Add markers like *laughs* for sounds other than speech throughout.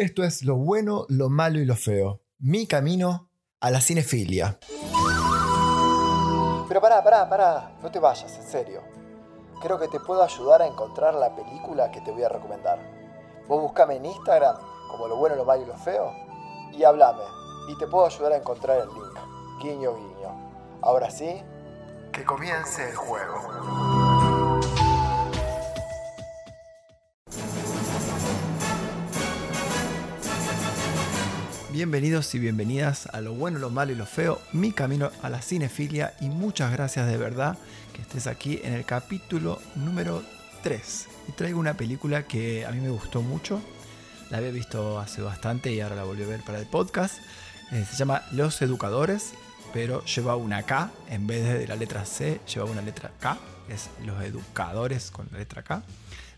Esto es lo bueno, lo malo y lo feo. Mi camino a la cinefilia. Pero pará, pará, pará. No te vayas, en serio. Creo que te puedo ayudar a encontrar la película que te voy a recomendar. Vos buscame en Instagram como lo bueno, lo malo y lo feo y hablame. Y te puedo ayudar a encontrar el link. Guiño, guiño. Ahora sí, que comience el juego. Bienvenidos y bienvenidas a Lo Bueno, Lo Malo y Lo Feo, mi camino a la cinefilia y muchas gracias de verdad que estés aquí en el capítulo número 3. Y traigo una película que a mí me gustó mucho, la había visto hace bastante y ahora la volví a ver para el podcast. Eh, se llama Los Educadores, pero lleva una K en vez de la letra C, lleva una letra K, es Los Educadores con la letra K.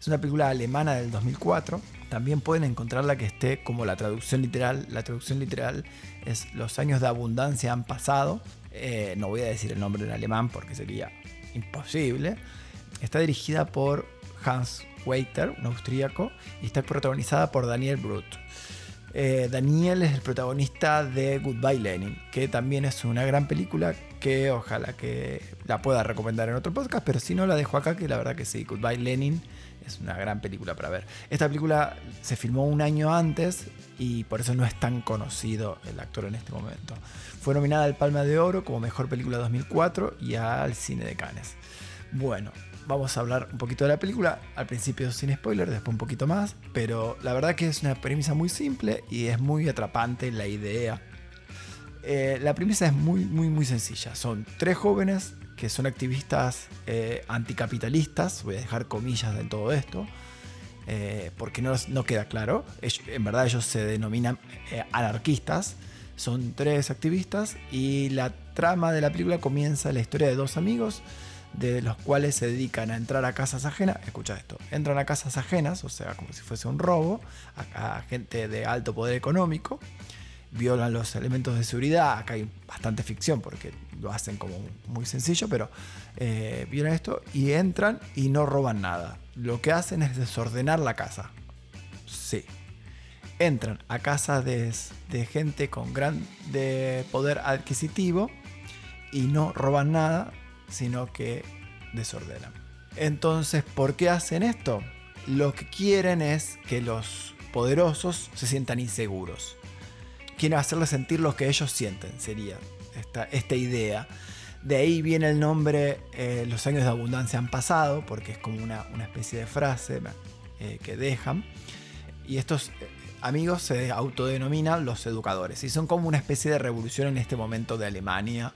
Es una película alemana del 2004. También pueden encontrarla que esté como la traducción literal. La traducción literal es Los años de abundancia han pasado. Eh, no voy a decir el nombre en alemán porque sería imposible. Está dirigida por Hans Weiter, un austríaco, y está protagonizada por Daniel Brut. Eh, Daniel es el protagonista de Goodbye Lenin, que también es una gran película que ojalá que la pueda recomendar en otro podcast, pero si no la dejo acá, que la verdad que sí, Goodbye Lenin es una gran película para ver. Esta película se filmó un año antes y por eso no es tan conocido el actor en este momento. Fue nominada al Palma de Oro como Mejor Película 2004 y al Cine de Cannes. Bueno, vamos a hablar un poquito de la película. Al principio sin spoiler, después un poquito más. Pero la verdad que es una premisa muy simple y es muy atrapante la idea. Eh, la premisa es muy, muy, muy sencilla. Son tres jóvenes que son activistas eh, anticapitalistas, voy a dejar comillas de todo esto, eh, porque no, no, queda claro, en verdad ellos se denominan eh, anarquistas, son tres activistas y la trama de la película comienza la historia de dos amigos, de los cuales se dedican a entrar a casas ajenas, escucha esto, entran a casas ajenas, o sea, como si fuese un robo, a gente de alto poder económico, violan los elementos de seguridad. Acá hay bastante ficción porque lo hacen como muy sencillo, pero eh, violan esto y entran y no roban nada. Lo que hacen es desordenar la casa. Sí. Entran a casa de, gente con gran poder adquisitivo y no roban nada, sino que desordenan. Entonces, ¿por qué hacen esto? Lo que quieren es que los poderosos se sientan inseguros quiero hacerles sentir lo que ellos sienten, sería esta, idea. De ahí viene el nombre eh, Los años de abundancia han pasado, porque es como una, especie de frase eh, que dejan. Y estos eh, amigos se autodenominan los educadores. Y son como una especie de revolución en este momento de Alemania,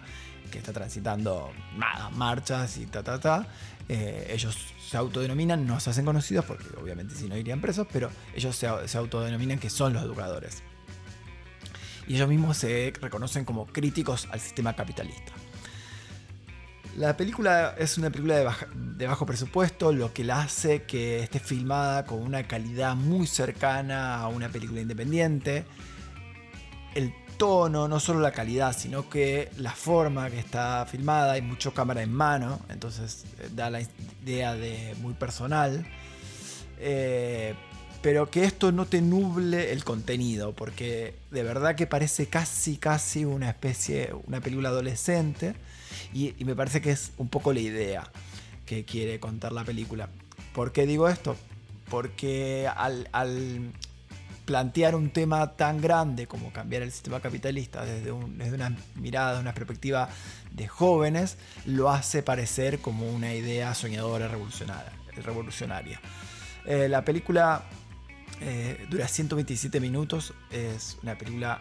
que está transitando nada, marchas y ta, ta, ta. ellos se autodenominan, no se hacen conocidos, porque obviamente si no irían presos, pero ellos se autodenominan que son los educadores y ellos mismos se reconocen como críticos al sistema capitalista. La película es una película de, bajo presupuesto, lo que la hace que esté filmada con una calidad muy cercana a una película independiente. El tono, no solo la calidad, sino que la forma que está filmada, hay mucho cámara en mano, entonces eh, da la idea de muy personal. Eh, pero que esto no te nuble el contenido, porque de verdad que parece casi, casi una especie, una película adolescente, y, me parece que es un poco la idea que quiere contar la película. ¿Por qué digo esto? Porque al, plantear un tema tan grande como cambiar el sistema capitalista desde, desde una mirada, de una perspectiva de jóvenes, lo hace parecer como una idea soñadora, revolucionaria. Eh, la película eh, dura 127 minutos, es una película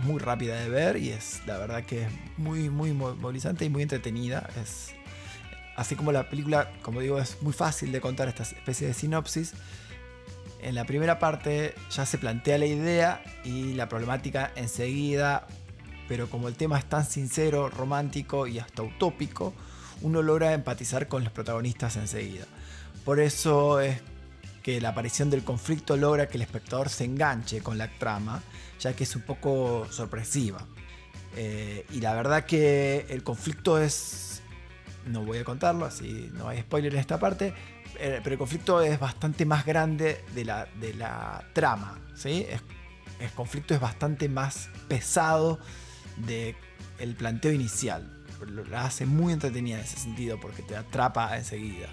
muy rápida de ver y es la verdad que es muy, muy movilizante y muy entretenida. Es, así como la película, como digo, es muy fácil de contar esta especie de sinopsis. En la primera parte ya se plantea la idea y la problemática enseguida, pero como el tema es tan sincero, romántico y hasta utópico, uno logra empatizar con los protagonistas enseguida. Por eso es que la aparición del conflicto logra que el espectador se enganche con la trama, ya que es un poco sorpresiva. Eh, y la verdad que el conflicto es, no voy a contarlo, así no hay spoiler en esta parte, eh, pero el conflicto es bastante más grande de la, de la trama. ¿sí? El conflicto es bastante más pesado de el planteo inicial. La hace muy entretenida en ese sentido porque te atrapa enseguida.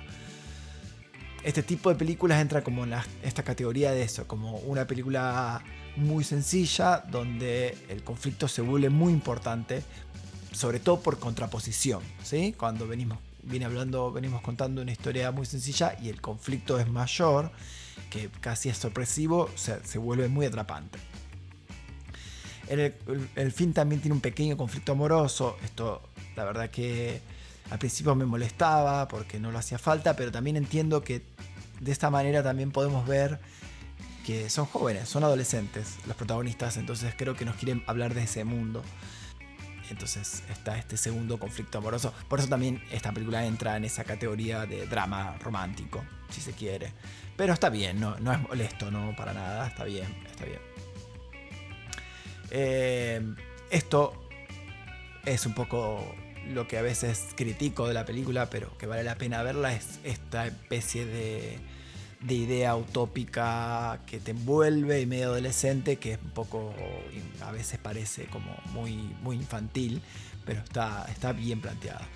Este tipo de películas entra como en esta categoría de eso, como una película muy sencilla donde el conflicto se vuelve muy importante, sobre todo por contraposición, ¿sí? Cuando venimos viene hablando, venimos contando una historia muy sencilla y el conflicto es mayor, que casi es sorpresivo, se, vuelve muy atrapante. El, el, film también tiene un pequeño conflicto amoroso. Esto, la verdad que al principio me molestaba porque no lo hacía falta, pero también entiendo que de esta manera también podemos ver que son jóvenes, son adolescentes los protagonistas, entonces creo que nos quieren hablar de ese mundo. Entonces está este segundo conflicto amoroso. Por eso también esta película entra en esa categoría de drama romántico, si se quiere. Pero está bien, no, no es molesto, no para nada, está bien, está bien. Eh, esto es un poco lo que a veces critico de la película, pero que vale la pena verla, es esta especie de de idea utópica que te envuelve y medio adolescente, que es un poco, a veces parece como muy, muy infantil, pero está, está bien planteada.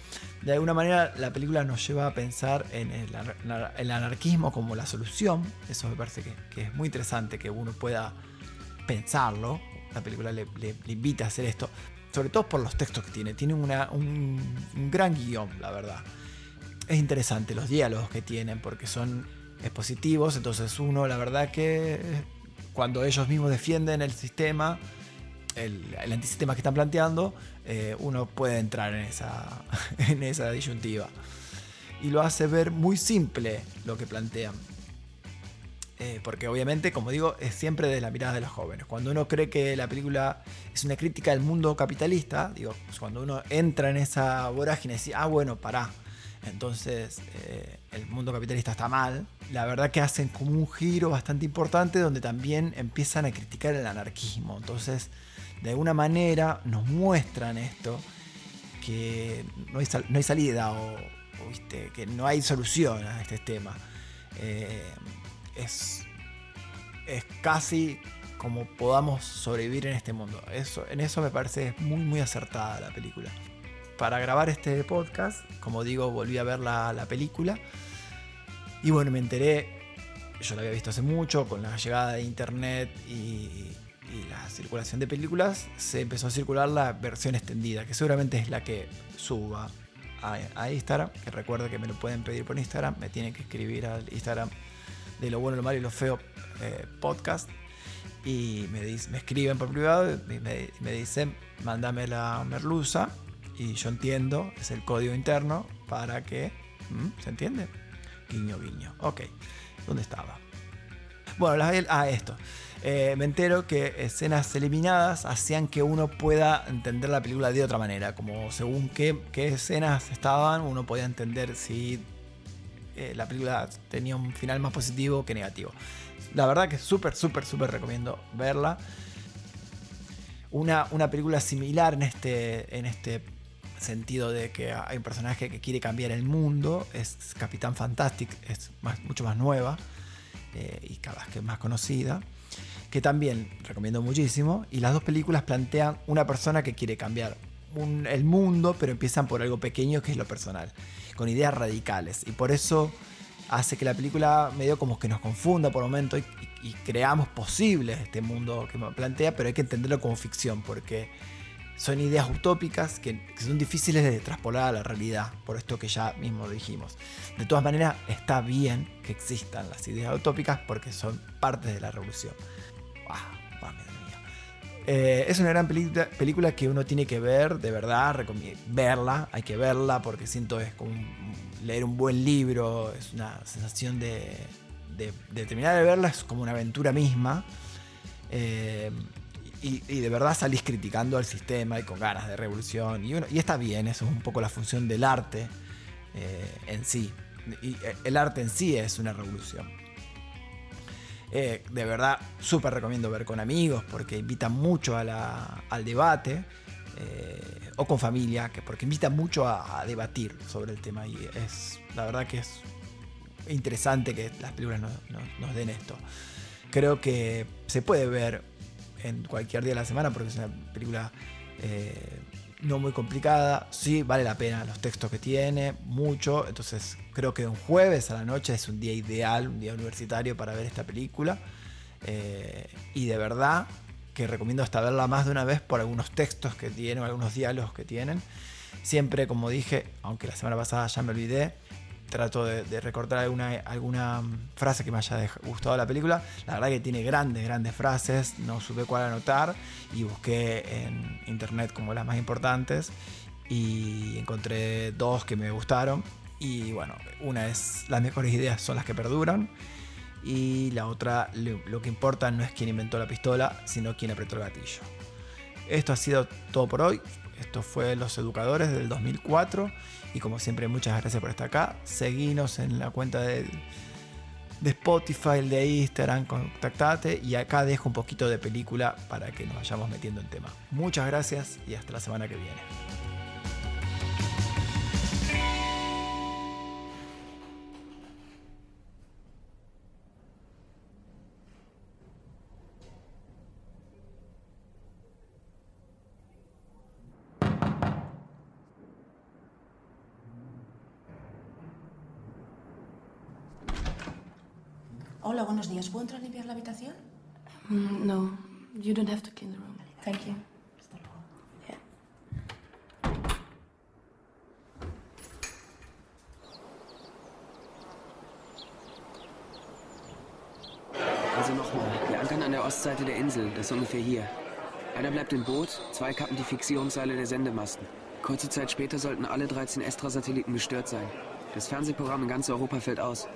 De alguna manera la película nos lleva a pensar en el, anarquismo como la solución, eso me parece que, es muy interesante que uno pueda pensarlo, la película le, invita a hacer esto, sobre todo por los textos que tiene, tiene una, un, un gran guion, la verdad. Es interesante los diálogos que tienen porque son expositivos, entonces uno, la verdad que cuando ellos mismos defienden el sistema, el, antisistema que están planteando, eh, uno puede entrar en esa, *laughs* en esa disyuntiva. Y lo hace ver muy simple lo que plantean. Eh, porque obviamente, como digo, es siempre de la mirada de los jóvenes. Cuando uno cree que la película es una crítica del mundo capitalista, digo, cuando uno entra en esa vorágine y dice, ah, bueno, pará, entonces eh, el mundo capitalista está mal. La verdad que hacen como un giro bastante importante donde también empiezan a criticar el anarquismo. Entonces, de alguna manera nos muestran esto, que no hay, salida o, que no hay solución a este tema. Eh, es, es casi como podamos sobrevivir en este mundo. Eso, en eso me parece muy, muy acertada la película para grabar este podcast, como digo, volví a ver la, película. Y bueno, me enteré, yo la había visto hace mucho, con la llegada de internet y, la circulación de películas, se empezó a circular la versión extendida, que seguramente es la que suba a, Instagram, que recuerdo que me lo pueden pedir por Instagram, me tienen que escribir al Instagram de lo bueno, lo malo y lo feo eh, podcast. Y me, me escriben por privado y me, me dicen, mándame la merluza y yo entiendo, es el código interno para que... ¿Se entiende? Guiño, guiño. Ok, ¿dónde estaba? Bueno, ah, esto. Eh, me entero que escenas eliminadas hacían que uno pueda entender la película de otra manera. Como según qué, qué escenas estaban, uno podía entender si eh, la película tenía un final más positivo que negativo. La verdad que súper, súper, súper recomiendo verla. Una, una película similar en este, en este sentido de que hay un personaje que quiere cambiar el mundo, es Capitán Fantastic, es mucho más nueva eh, y cada vez que más conocida, que también recomiendo muchísimo, y las dos películas plantean una persona que quiere cambiar el mundo, pero empiezan por algo pequeño que es lo personal, con ideas radicales, y por eso hace que la película medio como que nos confunda por momentos y, y creamos posible este mundo que plantea, pero hay que entenderlo como ficción, porque son ideas utópicas que, son difíciles de traspolar a la realidad, por esto que ya mismo dijimos. De todas maneras, está bien que existan las ideas utópicas porque son parte de la revolución. Ah, eh, es una gran película, que uno tiene que ver, de verdad, verla, hay que verla porque siento es como leer un buen libro, es una sensación de, de, terminar de verla, es como una aventura misma. Eh, y, de verdad salís criticando al sistema y con ganas de revolución. Y, y está bien, eso es un poco la función del arte eh, en sí. Y el arte en sí es una revolución. Eh, de verdad, súper recomiendo ver con amigos porque invita mucho al debate. o con familia, que porque invita mucho a, debatir sobre el tema. Y es la verdad que es interesante que las películas nos den esto. Creo que se puede ver en cualquier día de la semana porque es una película eh, no muy complicada. Sí, vale la pena los textos que tiene, mucho. Entonces creo que un jueves a la noche es un día ideal, un día universitario para ver esta película. Eh, y de verdad que recomiendo hasta verla más de una vez por algunos textos que tiene, algunos diálogos que tienen. Siempre, como dije, aunque la semana pasada ya me olvidé, trato de, recortar alguna, alguna frase que me haya gustado la película. La verdad que tiene grandes, grandes frases, no supe cuál anotar y busqué en internet como las más importantes y encontré dos que me gustaron. Y bueno, una es las mejores ideas son las que perduran y la otra, lo que importa no es quién inventó la pistola, sino quién apretó el gatillo. Esto ha sido todo por hoy. Esto fue Los Educadores del 2004. Y como siempre, muchas gracias por estar acá. Seguinos en la cuenta de, de Spotify, de Instagram, contactate. Y acá dejo un poquito de película para que nos vayamos metiendo en tema. Muchas gracias y hasta la semana que viene. Hola, buenos días. ¿Puedo entrar a limpiar la habitación? Mm, no, you don't have to clean the room. Thank you. Also nochmal. Wir ankern an der Ostseite der Insel. Das ist ungefähr hier. Einer bleibt im Boot, zwei kappen die Fixierungsseile der Sendemasten. Kurze Zeit später sollten alle 13 Estra-Satelliten gestört sein. Das Fernsehprogramm in ganz Europa fällt aus.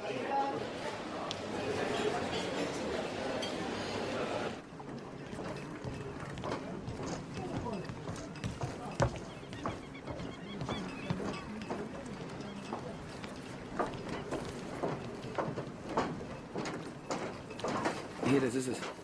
it is. This is.